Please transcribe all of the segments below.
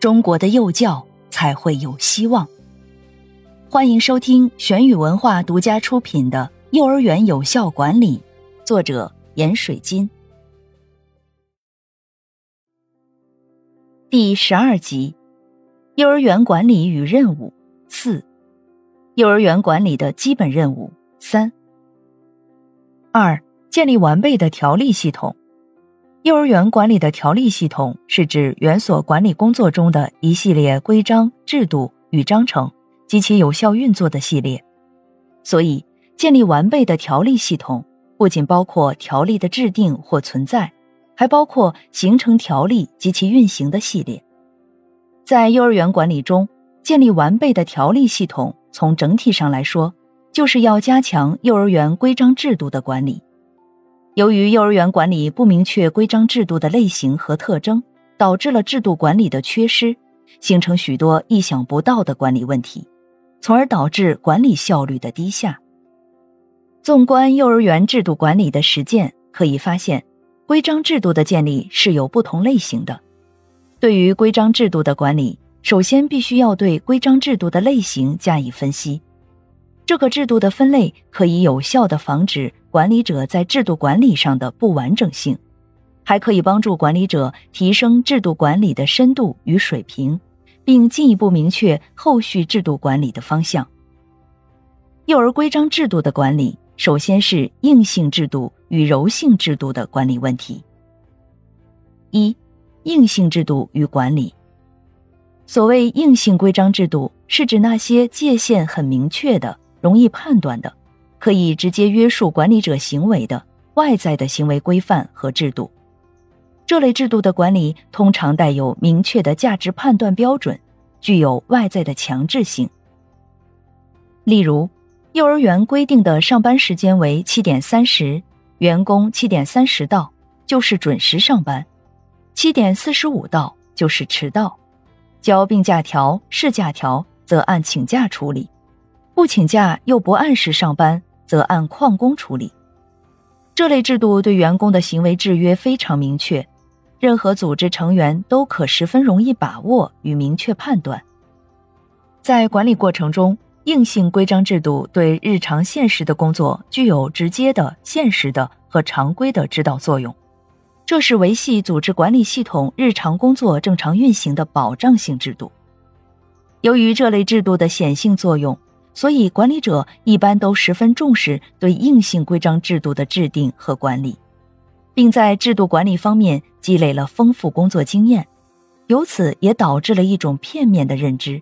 中国的幼教才会有希望。欢迎收听玄宇文化独家出品的《幼儿园有效管理》，作者闫水金，第十二集：幼儿园管理与任务四。幼儿园管理的基本任务三二建立完备的条例系统。幼儿园管理的条例系统是指园所管理工作中的一系列规章制度与章程及其有效运作的系列。所以，建立完备的条例系统不仅包括条例的制定或存在，还包括形成条例及其运行的系列。在幼儿园管理中，建立完备的条例系统。从整体上来说，就是要加强幼儿园规章制度的管理。由于幼儿园管理不明确规章制度的类型和特征，导致了制度管理的缺失，形成许多意想不到的管理问题，从而导致管理效率的低下。纵观幼儿园制度管理的实践，可以发现，规章制度的建立是有不同类型的。对于规章制度的管理，首先，必须要对规章制度的类型加以分析。这个制度的分类可以有效的防止管理者在制度管理上的不完整性，还可以帮助管理者提升制度管理的深度与水平，并进一步明确后续制度管理的方向。幼儿规章制度的管理，首先是硬性制度与柔性制度的管理问题。一、硬性制度与管理。所谓硬性规章制度，是指那些界限很明确的、容易判断的、可以直接约束管理者行为的外在的行为规范和制度。这类制度的管理通常带有明确的价值判断标准，具有外在的强制性。例如，幼儿园规定的上班时间为七点三十，员工七点三十到就是准时上班，七点四十五到就是迟到。交病假条、事假条，则按请假处理；不请假又不按时上班，则按旷工处理。这类制度对员工的行为制约非常明确，任何组织成员都可十分容易把握与明确判断。在管理过程中，硬性规章制度对日常现实的工作具有直接的、现实的和常规的指导作用。这是维系组织管理系统日常工作正常运行的保障性制度。由于这类制度的显性作用，所以管理者一般都十分重视对硬性规章制度的制定和管理，并在制度管理方面积累了丰富工作经验。由此也导致了一种片面的认知，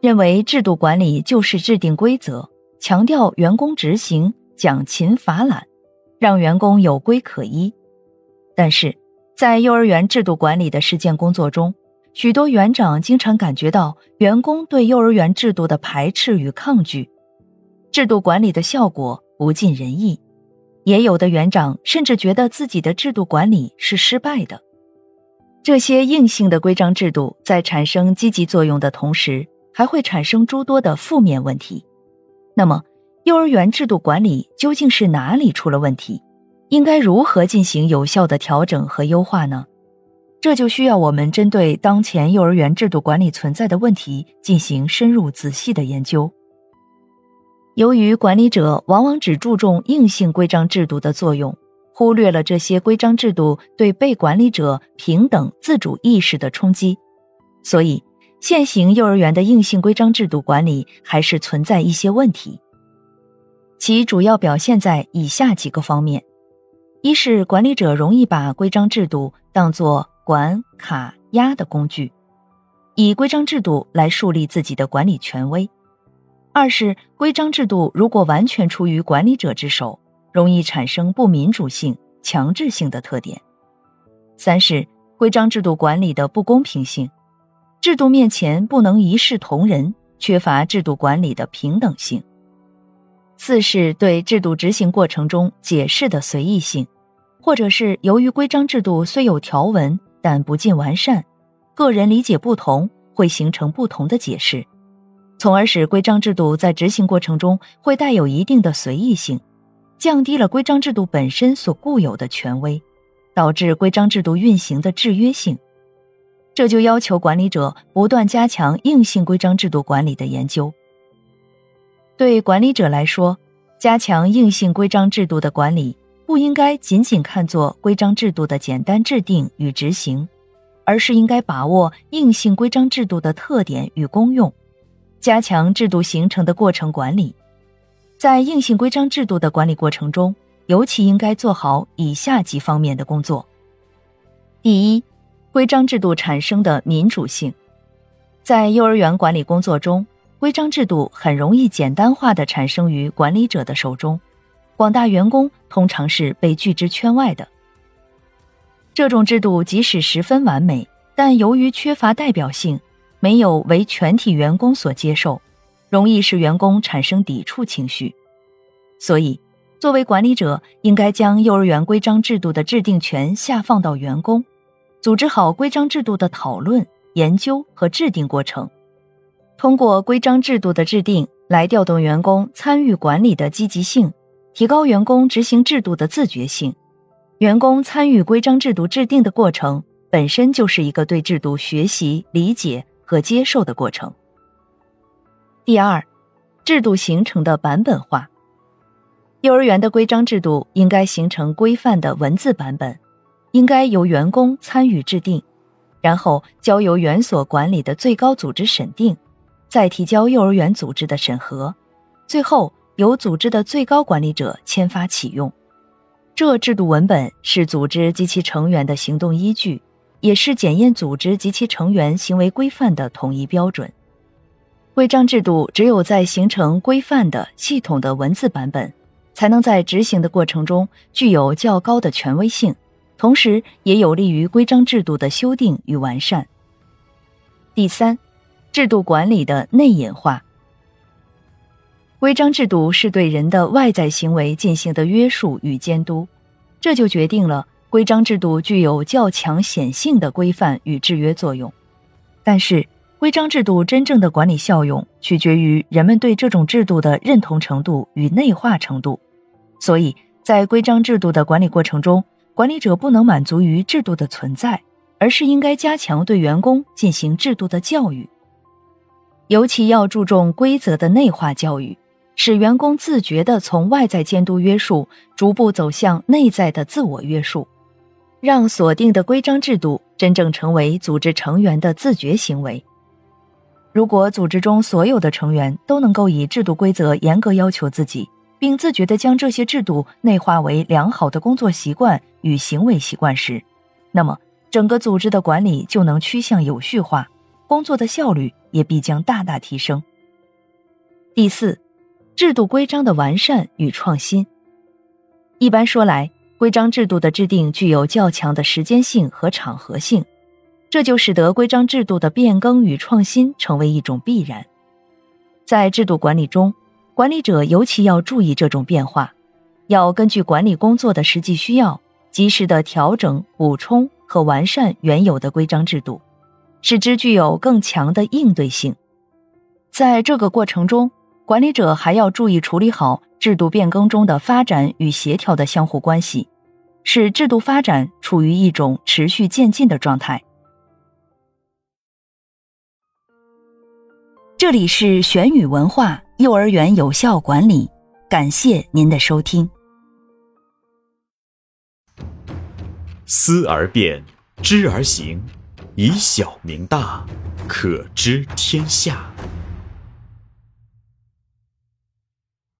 认为制度管理就是制定规则，强调员工执行，讲勤罚懒，让员工有规可依。但是，在幼儿园制度管理的实践工作中，许多园长经常感觉到员工对幼儿园制度的排斥与抗拒，制度管理的效果不尽人意。也有的园长甚至觉得自己的制度管理是失败的。这些硬性的规章制度在产生积极作用的同时，还会产生诸多的负面问题。那么，幼儿园制度管理究竟是哪里出了问题？应该如何进行有效的调整和优化呢？这就需要我们针对当前幼儿园制度管理存在的问题进行深入仔细的研究。由于管理者往往只注重硬性规章制度的作用，忽略了这些规章制度对被管理者平等自主意识的冲击，所以现行幼儿园的硬性规章制度管理还是存在一些问题。其主要表现在以下几个方面。一是管理者容易把规章制度当作管卡压的工具，以规章制度来树立自己的管理权威；二是规章制度如果完全出于管理者之手，容易产生不民主性、强制性的特点；三是规章制度管理的不公平性，制度面前不能一视同仁，缺乏制度管理的平等性。四是对制度执行过程中解释的随意性，或者是由于规章制度虽有条文，但不尽完善，个人理解不同，会形成不同的解释，从而使规章制度在执行过程中会带有一定的随意性，降低了规章制度本身所固有的权威，导致规章制度运行的制约性。这就要求管理者不断加强硬性规章制度管理的研究。对管理者来说，加强硬性规章制度的管理，不应该仅仅看作规章制度的简单制定与执行，而是应该把握硬性规章制度的特点与功用，加强制度形成的过程管理。在硬性规章制度的管理过程中，尤其应该做好以下几方面的工作：第一，规章制度产生的民主性，在幼儿园管理工作中。规章制度很容易简单化的产生于管理者的手中，广大员工通常是被拒之圈外的。这种制度即使十分完美，但由于缺乏代表性，没有为全体员工所接受，容易使员工产生抵触情绪。所以，作为管理者，应该将幼儿园规章制度的制定权下放到员工，组织好规章制度的讨论、研究和制定过程。通过规章制度的制定来调动员工参与管理的积极性，提高员工执行制度的自觉性。员工参与规章制度制定的过程本身就是一个对制度学习、理解和接受的过程。第二，制度形成的版本化。幼儿园的规章制度应该形成规范的文字版本，应该由员工参与制定，然后交由园所管理的最高组织审定。再提交幼儿园组织的审核，最后由组织的最高管理者签发启用。这制度文本是组织及其成员的行动依据，也是检验组织及其成员行为规范的统一标准。规章制度只有在形成规范的系统的文字版本，才能在执行的过程中具有较高的权威性，同时也有利于规章制度的修订与完善。第三。制度管理的内隐化，规章制度是对人的外在行为进行的约束与监督，这就决定了规章制度具有较强显性的规范与制约作用。但是，规章制度真正的管理效用取决于人们对这种制度的认同程度与内化程度。所以在规章制度的管理过程中，管理者不能满足于制度的存在，而是应该加强对员工进行制度的教育。尤其要注重规则的内化教育，使员工自觉地从外在监督约束逐步走向内在的自我约束，让锁定的规章制度真正成为组织成员的自觉行为。如果组织中所有的成员都能够以制度规则严格要求自己，并自觉地将这些制度内化为良好的工作习惯与行为习惯时，那么整个组织的管理就能趋向有序化，工作的效率。也必将大大提升。第四，制度规章的完善与创新。一般说来，规章制度的制定具有较强的时间性和场合性，这就使得规章制度的变更与创新成为一种必然。在制度管理中，管理者尤其要注意这种变化，要根据管理工作的实际需要，及时的调整、补充和完善原有的规章制度。使之具有更强的应对性。在这个过程中，管理者还要注意处理好制度变更中的发展与协调的相互关系，使制度发展处于一种持续渐进的状态。这里是玄宇文化幼儿园有效管理，感谢您的收听。思而变，知而行。以小明大，可知天下。